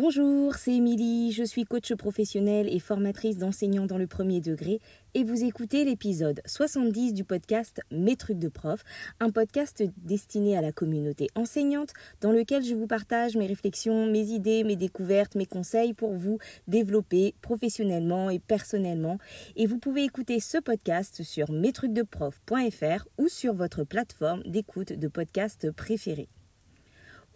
Bonjour, c'est Émilie, je suis coach professionnelle et formatrice d'enseignants dans le premier degré et vous écoutez l'épisode 70 du podcast Mes trucs de prof, un podcast destiné à la communauté enseignante dans lequel je vous partage mes réflexions, mes idées, mes découvertes, mes conseils pour vous développer professionnellement et personnellement et vous pouvez écouter ce podcast sur mestrucsdeprof.fr ou sur votre plateforme d'écoute de podcast préférée.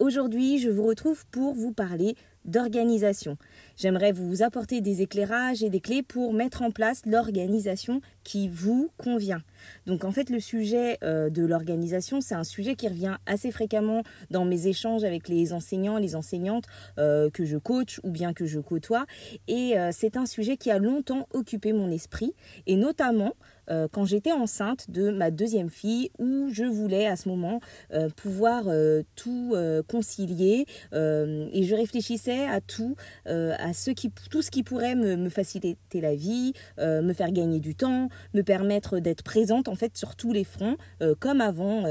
Aujourd'hui, je vous retrouve pour vous parler d'organisation. J'aimerais vous apporter des éclairages et des clés pour mettre en place l'organisation qui vous convient. Donc en fait le sujet euh, de l'organisation c'est un sujet qui revient assez fréquemment dans mes échanges avec les enseignants, les enseignantes euh, que je coach ou bien que je côtoie et euh, c'est un sujet qui a longtemps occupé mon esprit et notamment euh, quand j'étais enceinte de ma deuxième fille où je voulais à ce moment euh, pouvoir euh, tout concilier et je réfléchissais à tout, à ce qui, tout ce qui pourrait me, me faciliter la vie, me faire gagner du temps, me permettre d'être présente en fait sur tous les fronts comme avant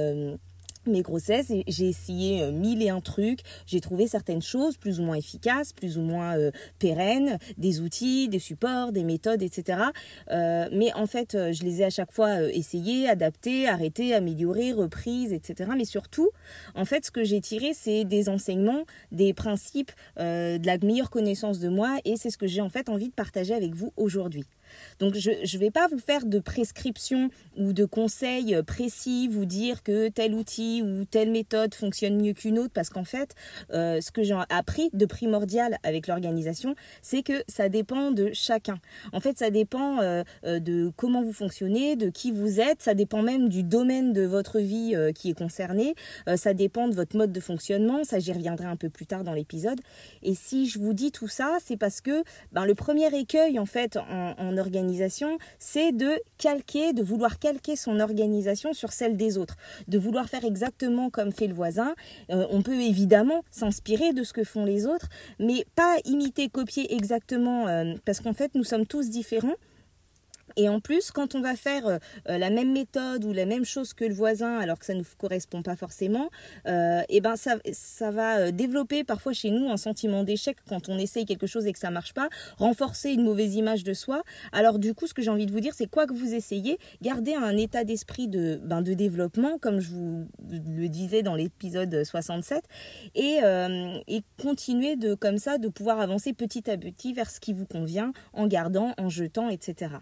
mes grossesses, j'ai essayé euh, mille et un trucs, j'ai trouvé certaines choses plus ou moins efficaces, plus ou moins euh, pérennes, des outils, des supports, des méthodes, etc. Euh, mais en fait, je les ai à chaque fois essayées, adaptées, arrêtées, améliorées, reprises, etc. Mais surtout, en fait, ce que j'ai tiré, c'est des enseignements, des principes, de la meilleure connaissance de moi, et c'est ce que j'ai en fait envie de partager avec vous aujourd'hui. Donc je ne vais pas vous faire de prescriptions ou de conseils précis, vous dire que tel outil ou telle méthode fonctionne mieux qu'une autre, parce qu'en fait, euh, ce que j'ai appris de primordial avec l'organisation, c'est que ça dépend de chacun. En fait, ça dépend euh, euh, de comment vous fonctionnez, de qui vous êtes, ça dépend même du domaine de votre vie qui est concerné, ça dépend de votre mode de fonctionnement, ça j'y reviendrai un peu plus tard dans l'épisode. Et si je vous dis tout ça, c'est parce que ben, le premier écueil en fait en, en organisation, c'est de calquer, de vouloir calquer son organisation sur celle des autres, de vouloir faire exactement comme fait le voisin. Euh, on peut évidemment s'inspirer de ce que font les autres, mais pas imiter, copier exactement, euh, parce qu'en fait, nous sommes tous différents. Et en plus, quand on va faire euh, euh, la même méthode ou la même chose que le voisin, alors que ça ne nous correspond pas forcément, euh, et ben ça, ça va développer parfois chez nous un sentiment d'échec quand on essaye quelque chose et que ça marche pas, renforcer une mauvaise image de soi. Alors du coup, ce que j'ai envie de vous dire, c'est quoi que vous essayez, gardez un état d'esprit de, ben, de développement, comme je vous le disais dans l'épisode 67, et, et continuez de comme ça de pouvoir avancer petit à petit vers ce qui vous convient, en gardant, en jetant, etc.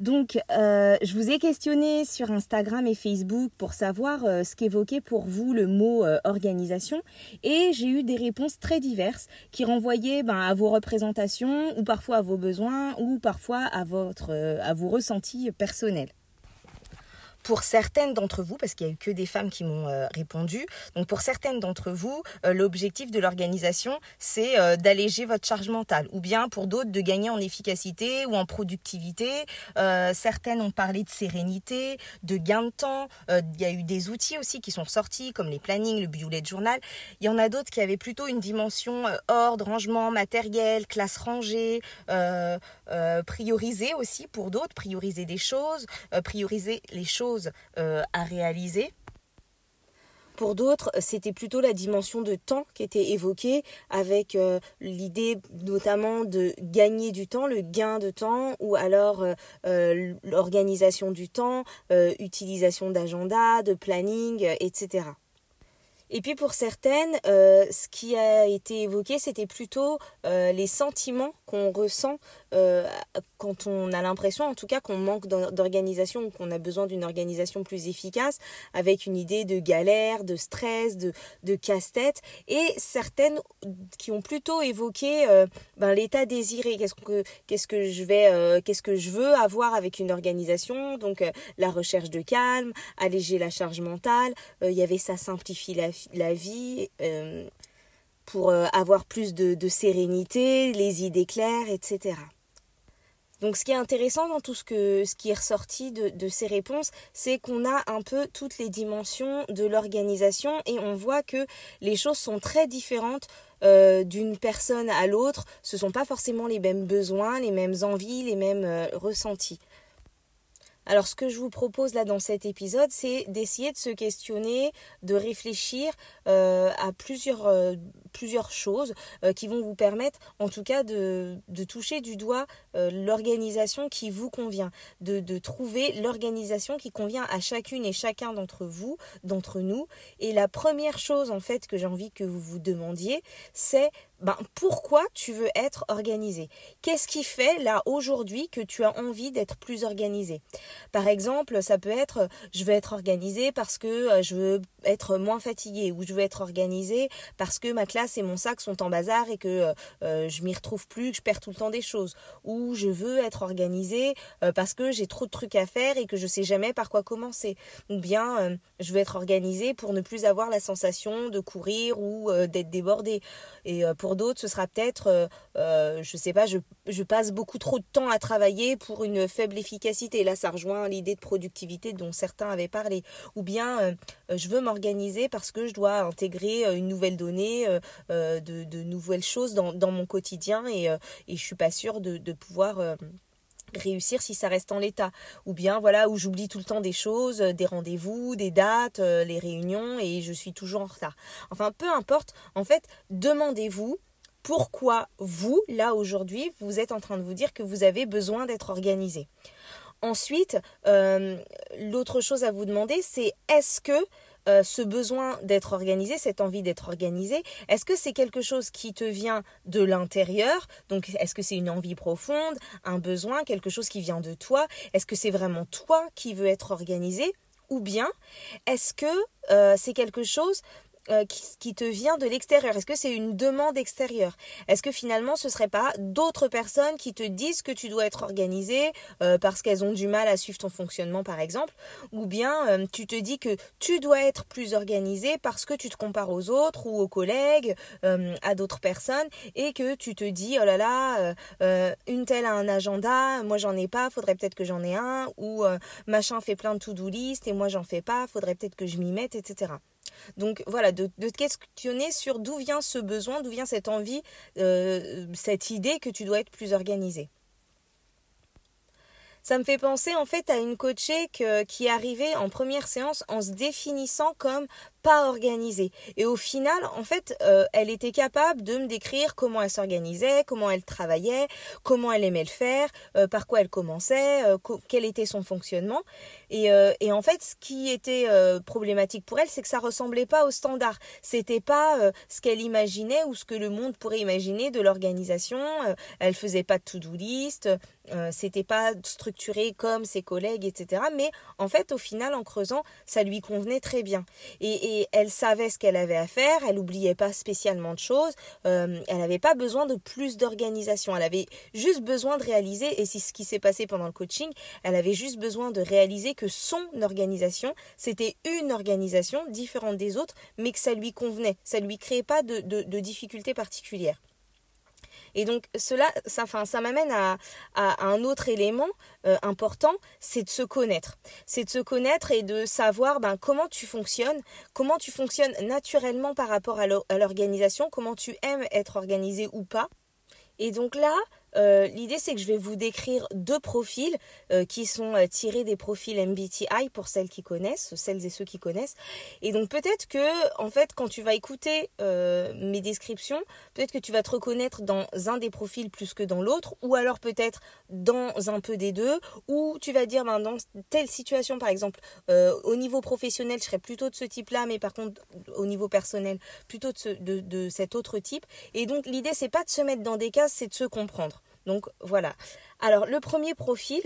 Donc, euh, je vous ai questionné sur Instagram et Facebook pour savoir euh, ce qu'évoquait pour vous le mot euh, organisation. Et j'ai eu des réponses très diverses qui renvoyaient ben, à vos représentations ou parfois à vos besoins ou parfois à, votre, à vos ressentis personnels pour certaines d'entre vous, parce qu'il n'y a eu que des femmes qui m'ont euh, répondu, donc pour certaines d'entre vous, euh, l'objectif de l'organisation, c'est euh, d'alléger votre charge mentale, ou bien pour d'autres de gagner en efficacité ou en productivité. certaines ont parlé de sérénité, de gain de temps. Il y a eu des outils aussi qui sont sortis, comme les plannings, le bullet journal. Il y en a d'autres qui avaient plutôt une dimension ordre, rangement, matériel, classe rangée, prioriser aussi pour d'autres, prioriser des choses, prioriser les choses euh, à réaliser. Pour d'autres, c'était plutôt la dimension de temps qui était évoquée, avec euh, l'idée notamment de gagner du temps, le gain de temps, ou alors euh, l'organisation du temps, utilisation d'agenda, de planning, etc. Et puis pour certaines, ce qui a été évoqué, c'était plutôt les sentiments qu'on ressent euh, quand on a l'impression, en tout cas, qu'on manque d'organisation ou qu'on a besoin d'une organisation plus efficace, avec une idée de galère, de stress, de, casse-tête. Et certaines qui ont plutôt évoqué ben, l'état désiré. Qu'est-ce que je vais, qu'est-ce que je veux avoir avec une organisation? Donc la recherche de calme, alléger la charge mentale. Il y avait ça simplifie la vie euh, pour euh, avoir plus de, sérénité, les idées claires, etc. Donc ce qui est intéressant dans tout ce, qui est ressorti de, ces réponses, c'est qu'on a un peu toutes les dimensions de l'organisation et on voit que les choses sont très différentes euh, d'une personne à l'autre. Ce ne sont pas forcément les mêmes besoins, les mêmes envies, les mêmes ressentis. Alors ce que je vous propose là dans cet épisode, c'est d'essayer de se questionner, de réfléchir euh, à plusieurs, euh, plusieurs choses qui vont vous permettre en tout cas de, toucher du doigt l'organisation qui vous convient, de, de trouver l'organisation qui convient à chacune et chacun d'entre vous, d'entre nous. Et la première chose en fait que j'ai envie que vous vous demandiez, c'est ben, pourquoi tu veux être organisé? Qu'est-ce qui fait là aujourd'hui que tu as envie d'être plus organisé? Par exemple, ça peut être je veux être organisé parce que euh, je veux être moins fatigué ou je veux être organisé parce que ma classe et mon sac sont en bazar et que euh, euh, je m'y retrouve plus, que je perds tout le temps des choses. Ou je veux être organisé parce que j'ai trop de trucs à faire et que je sais jamais par quoi commencer. Ou bien je veux être organisé pour ne plus avoir la sensation de courir ou d'être débordé. Et pour d'autres, ce sera peut-être, euh, euh, je sais pas, je, passe beaucoup trop de temps à travailler pour une faible efficacité. Là, ça rejoint l'idée de productivité dont certains avaient parlé. Ou bien, euh, je veux m'organiser parce que je dois intégrer une nouvelle donnée, de, nouvelles choses dans, mon quotidien et, et je suis pas sûre de pouvoir réussir si ça reste en l'état. Ou bien voilà où j'oublie tout le temps des choses des rendez-vous des dates les réunions et je suis toujours en retard. Enfin peu importe. En fait demandez-vous pourquoi vous, là aujourd'hui, vous êtes en train de vous dire que vous avez besoin d'être organisé. Ensuite, euh, l'autre chose à vous demander, c'est est-ce que euh, ce besoin d'être organisé, cette envie d'être organisé, est-ce que c'est quelque chose qui te vient de l'intérieur? Donc, est-ce que c'est une envie profonde, un besoin, quelque chose qui vient de toi? Est-ce que c'est vraiment toi qui veux être organisé? Ou bien, est-ce que euh, c'est quelque chose euh, qui, te vient de l'extérieur. Est-ce que c'est une demande extérieure? Est-ce que finalement ce ne serait pas d'autres personnes qui te disent que tu dois être organisé euh, parce qu'elles ont du mal à suivre ton fonctionnement par exemple? Ou bien euh, tu te dis que tu dois être plus organisé parce que tu te compares aux autres ou aux collègues, à d'autres personnes et que tu te dis oh là là, une telle a un agenda, moi j'en ai pas, faudrait peut-être que j'en ai un ou machin fait plein de to-do list et moi j'en fais pas, faudrait peut-être que je m'y mette, etc. Donc voilà, de, te questionner sur d'où vient ce besoin, d'où vient cette envie, euh, cette idée que tu dois être plus organisé. Ça me fait penser en fait à une coachée qui est arrivée en première séance en se définissant comme pas organisée. Et au final, en fait, euh, elle était capable de me décrire comment elle s'organisait, comment elle travaillait, comment elle aimait le faire, euh, par quoi elle commençait, quel était son fonctionnement. Et, et, en fait, ce qui était problématique pour elle, c'est que ça ressemblait pas au standard. C'était pas ce qu'elle imaginait ou ce que le monde pourrait imaginer de l'organisation. elle faisait pas de to-do list. c'était pas structuré comme ses collègues, etc. Mais en fait, au final, en creusant, ça lui convenait très bien. Et, et elle savait ce qu'elle avait à faire, elle n'oubliait pas spécialement de choses, euh, elle n'avait pas besoin de plus d'organisation, elle avait juste besoin de réaliser, et c'est ce qui s'est passé pendant le coaching, elle avait juste besoin de réaliser que son organisation, c'était une organisation différente des autres, mais que ça lui convenait, ça lui créait pas de, de difficultés particulières. Et donc cela, ça, ça m'amène à, un autre élément euh, important, c'est de se connaître. C'est de se connaître et de savoir ben, comment tu fonctionnes, comment tu fonctionnes naturellement par rapport à l'organisation, comment tu aimes être organisé ou pas. Et donc là, euh, l'idée, c'est que je vais vous décrire deux profils euh, qui sont euh, tirés des profils MBTI pour celles qui connaissent, celles et ceux qui connaissent. Et donc peut-être que, en fait, quand tu vas écouter mes descriptions, peut-être que tu vas te reconnaître dans un des profils plus que dans l'autre, ou alors peut-être dans un peu des deux, ou tu vas dire, ben, dans telle situation, par exemple, au niveau professionnel, je serais plutôt de ce type-là, mais par contre, au niveau personnel, plutôt de, de, de cet autre type. Et donc l'idée, c'est pas de se mettre dans des cases, c'est de se comprendre. Donc voilà. Alors le premier profil,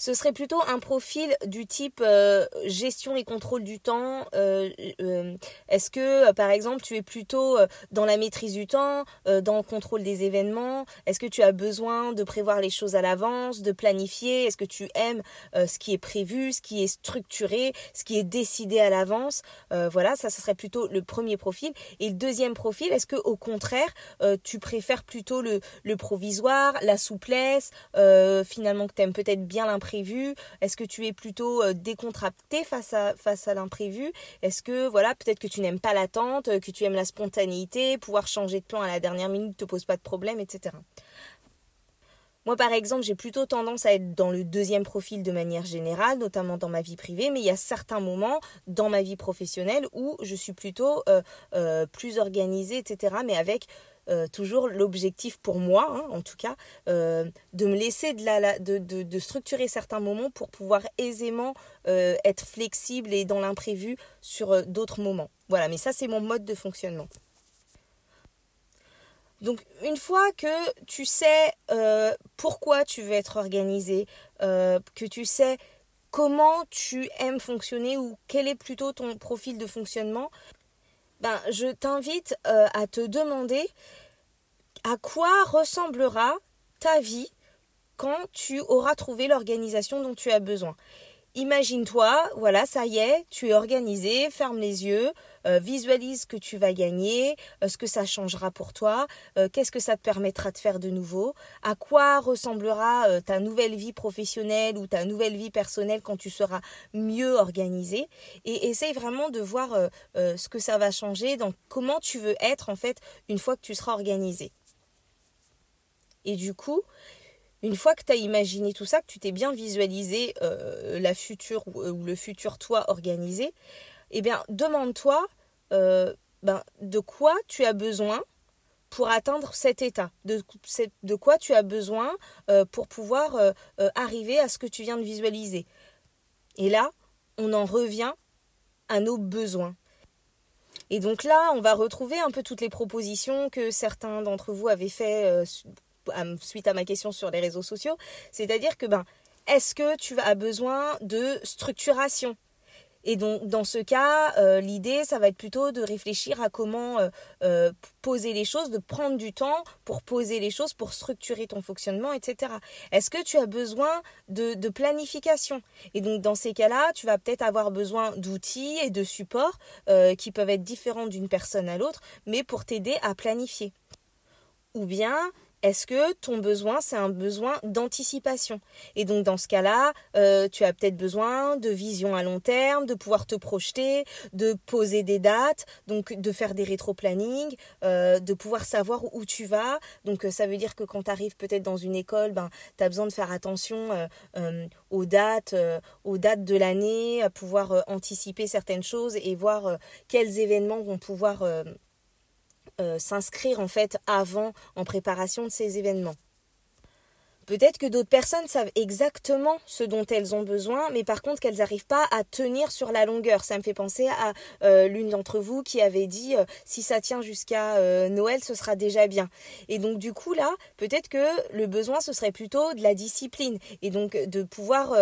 ce serait plutôt un profil du type euh, gestion et contrôle du temps. Euh, euh, est-ce que, par exemple, tu es plutôt dans la maîtrise du temps, dans le contrôle des événements Est-ce que tu as besoin de prévoir les choses à l'avance, de planifier Est-ce que tu aimes ce qui est prévu, ce qui est structuré, ce qui est décidé à l'avance Voilà, ça, ce serait plutôt le premier profil. Et le deuxième profil, est-ce que au contraire, tu préfères plutôt le, le provisoire, la souplesse, finalement que tu aimes peut-être bien l'impression est-ce que tu es plutôt euh, décontracté face à, face à l'imprévu? Est-ce que, voilà, peut-être que tu n'aimes pas l'attente, euh, que tu aimes la spontanéité, pouvoir changer de plan à la dernière minute ne te pose pas de problème, etc Moi, par exemple, j'ai plutôt tendance à être dans le deuxième profil de manière générale, notamment dans ma vie privée, mais il y a certains moments dans ma vie professionnelle où je suis plutôt euh, plus organisée, etc., mais avec euh, toujours l'objectif pour moi, hein, en tout cas, de me laisser de, la, de, de, structurer certains moments pour pouvoir aisément être flexible et dans l'imprévu sur d'autres moments. Voilà, mais ça c'est mon mode de fonctionnement. Donc une fois que tu sais euh, pourquoi tu veux être organisé, euh, que tu sais comment tu aimes fonctionner ou quel est plutôt ton profil de fonctionnement, ben, je t'invite euh, à te demander à quoi ressemblera ta vie quand tu auras trouvé l'organisation dont tu as besoin. Imagine-toi, voilà, ça y est, tu es organisé, ferme les yeux, euh, visualise ce que tu vas gagner, euh, ce que ça changera pour toi, euh, qu'est-ce que ça te permettra de faire de nouveau, à quoi ressemblera ta nouvelle vie professionnelle ou ta nouvelle vie personnelle quand tu seras mieux organisé, et essaye vraiment de voir ce que ça va changer, dans comment tu veux être en fait une fois que tu seras organisé. Et du coup, une fois que tu as imaginé tout ça, que tu t'es bien visualisé euh, la future euh, ou, le futur toi organisé, eh bien, demande-toi euh, ben, de quoi tu as besoin pour atteindre cet état, de, quoi tu as besoin pour pouvoir arriver à ce que tu viens de visualiser. Et là, on en revient à nos besoins. Et donc là, on va retrouver un peu toutes les propositions que certains d'entre vous avaient fait suite à ma question sur les réseaux sociaux, c'est-à-dire que ben, est-ce que tu as besoin de structuration? Et donc dans ce cas, euh, l'idée, ça va être plutôt de réfléchir à comment euh, euh, poser les choses, de prendre du temps pour poser les choses, pour structurer ton fonctionnement, etc. Est-ce que tu as besoin de, de planification? Et donc dans ces cas-là, tu vas peut-être avoir besoin d'outils et de supports qui peuvent être différents d'une personne à l'autre, mais pour t'aider à planifier. Ou bien est-ce que ton besoin, c'est un besoin d'anticipation? Et donc dans ce cas-là, euh, tu as peut-être besoin de vision à long terme, de pouvoir te projeter, de poser des dates, donc de faire des rétro-planning, euh, de pouvoir savoir où tu vas. Donc euh, ça veut dire que quand tu arrives peut-être dans une école, ben, tu as besoin de faire attention aux dates, aux dates de l'année, à pouvoir anticiper certaines choses et voir quels événements vont pouvoir euh, s'inscrire en fait avant en préparation de ces événements. Peut-être que d'autres personnes savent exactement ce dont elles ont besoin, mais par contre qu'elles n'arrivent pas à tenir sur la longueur. Ça me fait penser à euh, l'une d'entre vous qui avait dit euh, si ça tient jusqu'à euh, Noël, ce sera déjà bien. Et donc du coup là, peut-être que le besoin ce serait plutôt de la discipline et donc de pouvoir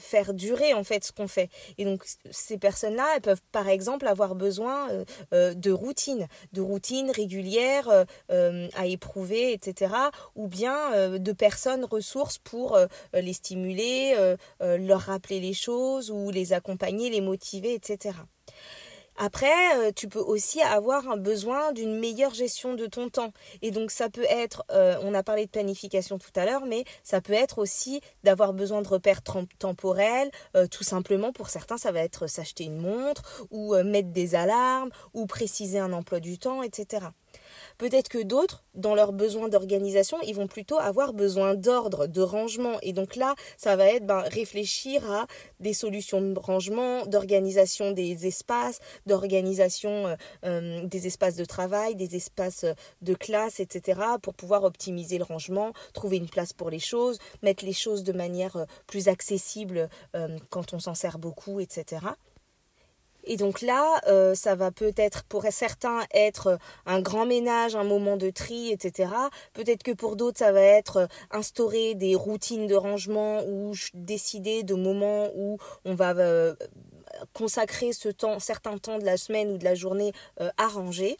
faire durer en fait ce qu'on fait. Et donc ces personnes-là, elles peuvent par exemple avoir besoin de routine, de routine régulière à éprouver, etc. Ou bien de personnes ressources pour euh, les stimuler, euh, euh, leur rappeler les choses ou les accompagner, les motiver, etc. Après, tu peux aussi avoir un besoin d'une meilleure gestion de ton temps. Et donc ça peut être, on a parlé de planification tout à l'heure, mais ça peut être aussi d'avoir besoin de repères temporels. tout simplement, pour certains, ça va être s'acheter une montre ou mettre des alarmes ou préciser un emploi du temps, etc. Peut-être que d'autres, dans leurs besoins d'organisation, ils vont plutôt avoir besoin d'ordre, de rangement. Et donc là, ça va être ben, réfléchir à des solutions de rangement, d'organisation des espaces, d'organisation euh, euh, des espaces de travail, des espaces de classe, etc. pour pouvoir optimiser le rangement, trouver une place pour les choses, mettre les choses de manière euh, plus accessible quand on s'en sert beaucoup, etc. Et donc là, euh, ça va peut-être pour certains être un grand ménage, un moment de tri, etc. Peut-être que pour d'autres, ça va être euh, instaurer des routines de rangement ou décider de moments où on va euh, consacrer ce temps, certains temps de la semaine ou de la journée à ranger.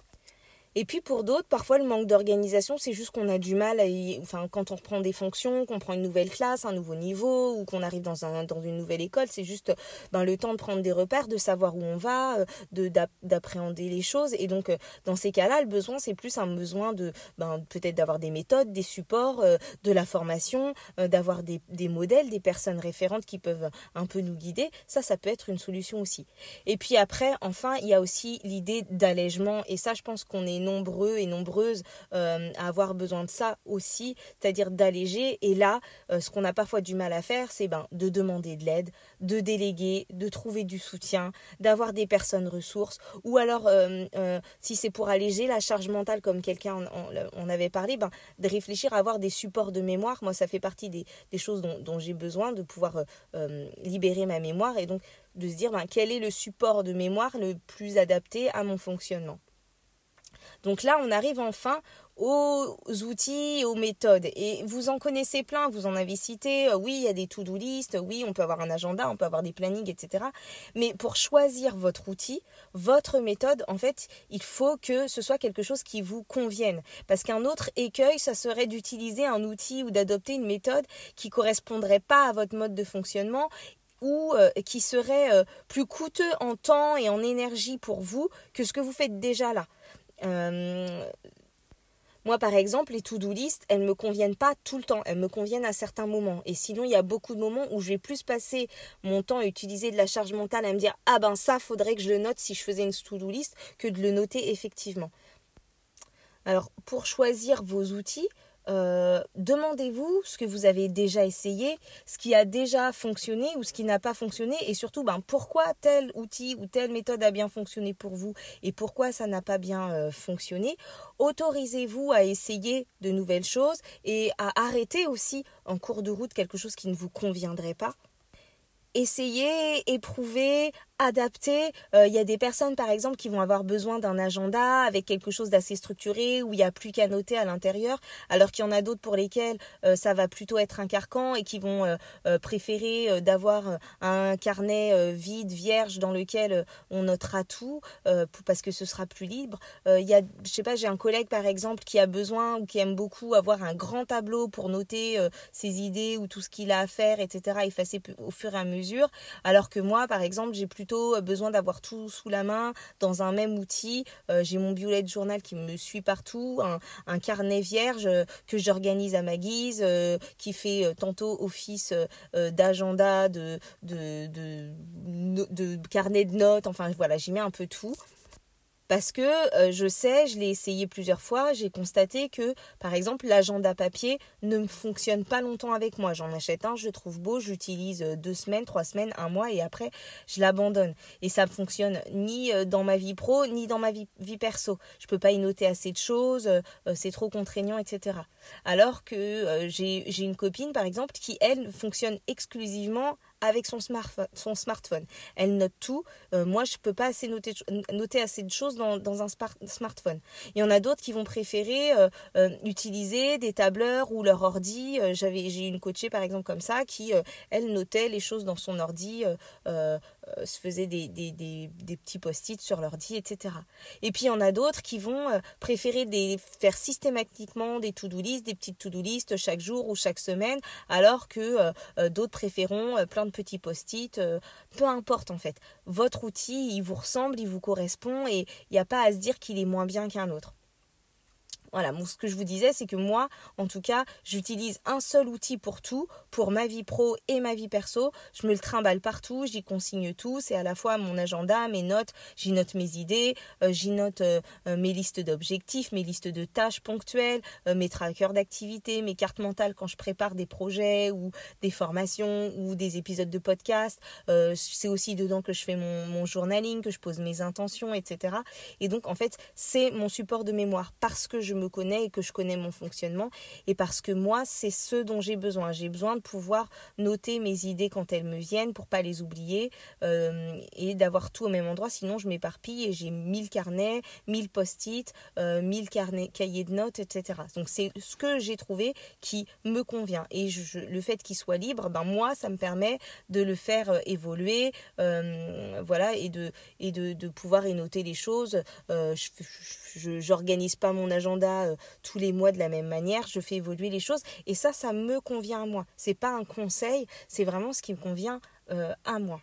Et puis pour d'autres, parfois le manque d'organisation, c'est juste qu'on a du mal à y... enfin quand on reprend des fonctions, qu'on prend une nouvelle classe, un nouveau niveau ou qu'on arrive dans un dans une nouvelle école, c'est juste ben, le temps de prendre des repères, de savoir où on va, euh, de d'appréhender les choses et donc euh, dans ces cas-là, le besoin c'est plus un besoin de ben, peut-être d'avoir des méthodes, des supports, euh, de la formation, d'avoir des, des modèles, des personnes référentes qui peuvent un peu nous guider. Ça ça peut être une solution aussi. Et puis après enfin, il y a aussi l'idée d'allègement et ça je pense qu'on est nombreux et nombreuses à avoir besoin de ça aussi, c'est-à-dire d'alléger. Et là, ce qu'on a parfois du mal à faire, c'est ben, de demander de l'aide, de déléguer, de trouver du soutien, d'avoir des personnes ressources, ou alors, si c'est pour alléger la charge mentale, comme quelqu'un en, avait parlé, ben, de réfléchir à avoir des supports de mémoire. Moi, ça fait partie des, choses dont, j'ai besoin, de pouvoir libérer ma mémoire et donc de se dire ben, quel est le support de mémoire le plus adapté à mon fonctionnement. Donc là, on arrive enfin aux outils, aux méthodes. Et vous en connaissez plein, vous en avez cité. Euh, oui, il y a des to-do list, oui, on peut avoir un agenda, on peut avoir des plannings, etc. Mais pour choisir votre outil, votre méthode, en fait, il faut que ce soit quelque chose qui vous convienne. Parce qu'un autre écueil, ça serait d'utiliser un outil ou d'adopter une méthode qui correspondrait pas à votre mode de fonctionnement ou euh, qui serait euh, plus coûteux en temps et en énergie pour vous que ce que vous faites déjà là. Euh, moi, par exemple, les to-do list, elles ne me conviennent pas tout le temps. Elles me conviennent à certains moments. Et sinon, il y a beaucoup de moments où je vais plus passer mon temps à utiliser de la charge mentale, à me dire Ah ben ça, faudrait que je le note si je faisais une to-do list, que de le noter effectivement. Alors, pour choisir vos outils, euh, demandez-vous ce que vous avez déjà essayé, ce qui a déjà fonctionné ou ce qui n'a pas fonctionné et surtout ben, pourquoi tel outil ou telle méthode a bien fonctionné pour vous et pourquoi ça n'a pas bien euh, fonctionné. Autorisez-vous à essayer de nouvelles choses et à arrêter aussi en cours de route quelque chose qui ne vous conviendrait pas. Essayez, éprouvez, adapté. Euh, il y a des personnes, par exemple, qui vont avoir besoin d'un agenda avec quelque chose d'assez structuré où il n'y a plus qu'à noter à l'intérieur, alors qu'il y en a d'autres pour lesquels euh, ça va plutôt être un carcan et qui vont euh, préférer d'avoir un carnet vide, vierge, dans lequel on notera tout parce que ce sera plus libre. Il y a, je sais pas, j'ai un collègue, par exemple, qui a besoin ou qui aime beaucoup avoir un grand tableau pour noter ses idées ou tout ce qu'il a à faire, etc., effacer au fur et à mesure, alors que moi, par exemple, j'ai plus euh, besoin d'avoir tout sous la main dans un même outil. Euh, j'ai mon bullet journal qui me suit partout, un, carnet vierge euh, que j'organise à ma guise, qui fait tantôt office d'agenda, de, carnet de notes, enfin voilà, j'y mets un peu tout. Parce que euh, je sais, je l'ai essayé plusieurs fois, j'ai constaté que, par exemple, l'agenda papier ne fonctionne pas longtemps avec moi. J'en achète un, je le trouve beau, j'utilise euh, deux semaines, trois semaines, un mois et après, je l'abandonne. Et ça ne fonctionne ni euh, dans ma vie pro, ni dans ma vie, perso. Je peux pas y noter assez de choses, c'est trop contraignant, etc. Alors que j'ai une copine, par exemple, qui, elle, fonctionne exclusivement avec son, son smartphone. Elle note tout. Euh, moi, je peux pas assez noter, noter assez de choses dans, dans un smartphone. Il y en a d'autres qui vont préférer euh, euh, utiliser des tableurs ou leur ordi. J'avais, j'ai une coachée par exemple comme ça qui, elle, notait les choses dans son ordi euh, se faisaient des, des, des, petits post-it sur l'ordi, etc. Et puis il y en a d'autres qui vont euh, préférer des, faire systématiquement des to-do list, des petites to-do list chaque jour ou chaque semaine, alors que euh, d'autres préféreront plein de petits post-it. peu importe en fait. Votre outil, il vous ressemble, il vous correspond et il n'y a pas à se dire qu'il est moins bien qu'un autre. Voilà, ce que je vous disais, c'est que moi, en tout cas, j'utilise un seul outil pour tout, pour ma vie pro et ma vie perso. Je me le trimballe partout, j'y consigne tout. C'est à la fois mon agenda, mes notes, j'y note mes idées, euh, j'y note euh, euh, mes listes d'objectifs, mes listes de tâches ponctuelles, mes trackers d'activités, mes cartes mentales quand je prépare des projets ou des formations ou des épisodes de podcast. c'est aussi dedans que je fais mon, mon journaling, que je pose mes intentions, etc. Et donc, en fait, c'est mon support de mémoire parce que je me connais et que je connais mon fonctionnement et parce que moi, c'est ce dont j'ai besoin. J'ai besoin de pouvoir noter mes idées quand elles me viennent pour pas les oublier euh, et d'avoir tout au même endroit. Sinon, je m'éparpille et j'ai mille carnets, mille post-it, euh, mille carnets, cahiers de notes, etc. Donc, c'est ce que j'ai trouvé qui me convient. Et le fait qu'il soit libre, ben moi, ça me permet de le faire euh, évoluer, voilà, et de et de, de pouvoir y noter les choses. je j'organise pas mon agenda euh, tous les mois de la même manière, je fais évoluer les choses et ça, ça me convient à moi. C'est pas un conseil, c'est vraiment ce qui me convient euh, à moi.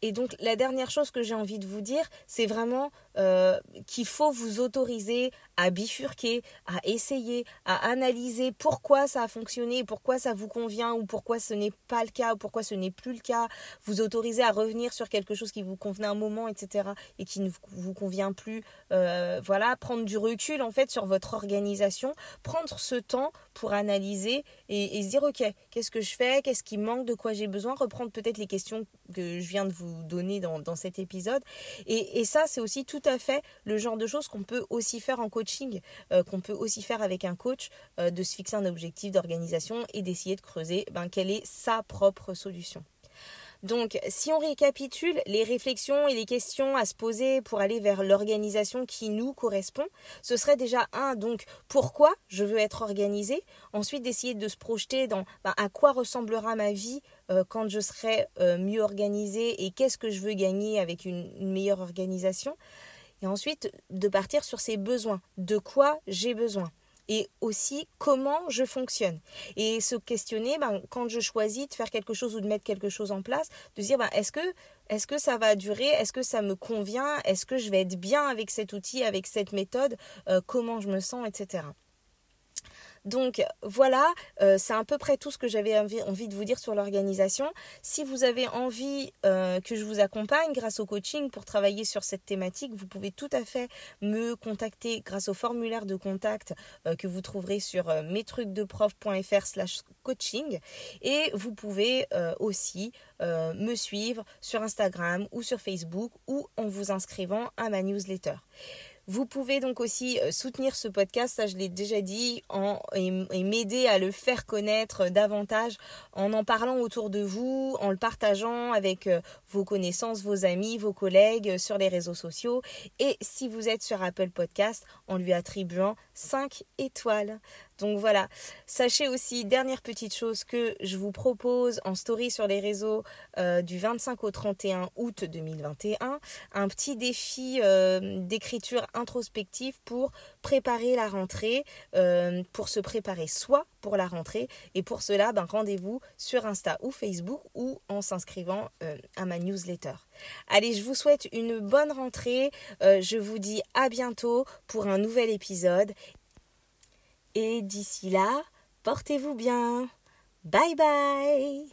Et donc la dernière chose que j'ai envie de vous dire, c'est vraiment euh, qu'il faut vous autoriser à bifurquer, à essayer, à analyser pourquoi ça a fonctionné, pourquoi ça vous convient ou pourquoi ce n'est pas le cas ou pourquoi ce n'est plus le cas, vous autoriser à revenir sur quelque chose qui vous convenait un moment, etc. et qui ne vous convient plus. Euh, voilà, prendre du recul en fait sur votre organisation, prendre ce temps pour analyser et, se dire ok, qu'est-ce que je fais, qu'est-ce qui manque, de quoi j'ai besoin, reprendre peut-être les questions que je viens de vous donner dans, cet épisode. Et, et ça, c'est aussi tout fait le genre de choses qu'on peut aussi faire en coaching, euh, qu'on peut aussi faire avec un coach, euh, de se fixer un objectif d'organisation et d'essayer de creuser ben, quelle est sa propre solution. Donc, si on récapitule les réflexions et les questions à se poser pour aller vers l'organisation qui nous correspond, ce serait déjà un, donc, pourquoi je veux être organisé? Ensuite, d'essayer de se projeter dans ben, à quoi ressemblera ma vie euh, quand je serai mieux organisé et qu'est-ce que je veux gagner avec une meilleure organisation et ensuite de partir sur ses besoins, de quoi j'ai besoin. Et aussi comment je fonctionne. Et se questionner, ben, quand je choisis de faire quelque chose ou de mettre quelque chose en place, de dire ben, est-ce que, ça va durer, est-ce que ça me convient, est-ce que je vais être bien avec cet outil, avec cette méthode, euh, comment je me sens, etc. Donc voilà, euh, c'est à peu près tout ce que j'avais envie, de vous dire sur l'organisation. Si vous avez envie euh, que je vous accompagne grâce au coaching pour travailler sur cette thématique, vous pouvez tout à fait me contacter grâce au formulaire de contact euh, que vous trouverez sur mestrucsdeprof.fr slash coaching. Et vous pouvez aussi me suivre sur Instagram ou sur Facebook ou en vous inscrivant à ma newsletter. Vous pouvez donc aussi euh, soutenir ce podcast, ça je l'ai déjà dit, et, m'aider à le faire connaître davantage en en parlant autour de vous, en le partageant avec euh, vos connaissances, vos amis, vos collègues euh, sur les réseaux sociaux. Et si vous êtes sur Apple Podcast, en lui attribuant 5 étoiles. Donc voilà, sachez aussi, dernière petite chose que je vous propose en story sur les réseaux euh, du 25 au 31 août 2021, un petit défi euh, d'écriture introspective pour préparer la rentrée, euh, pour se préparer soi pour la rentrée. Et pour cela, ben, rendez-vous sur Insta ou Facebook ou en s'inscrivant à ma newsletter. Allez, je vous souhaite une bonne rentrée. je vous dis à bientôt pour un nouvel épisode et d'ici là, portez-vous bien. Bye bye.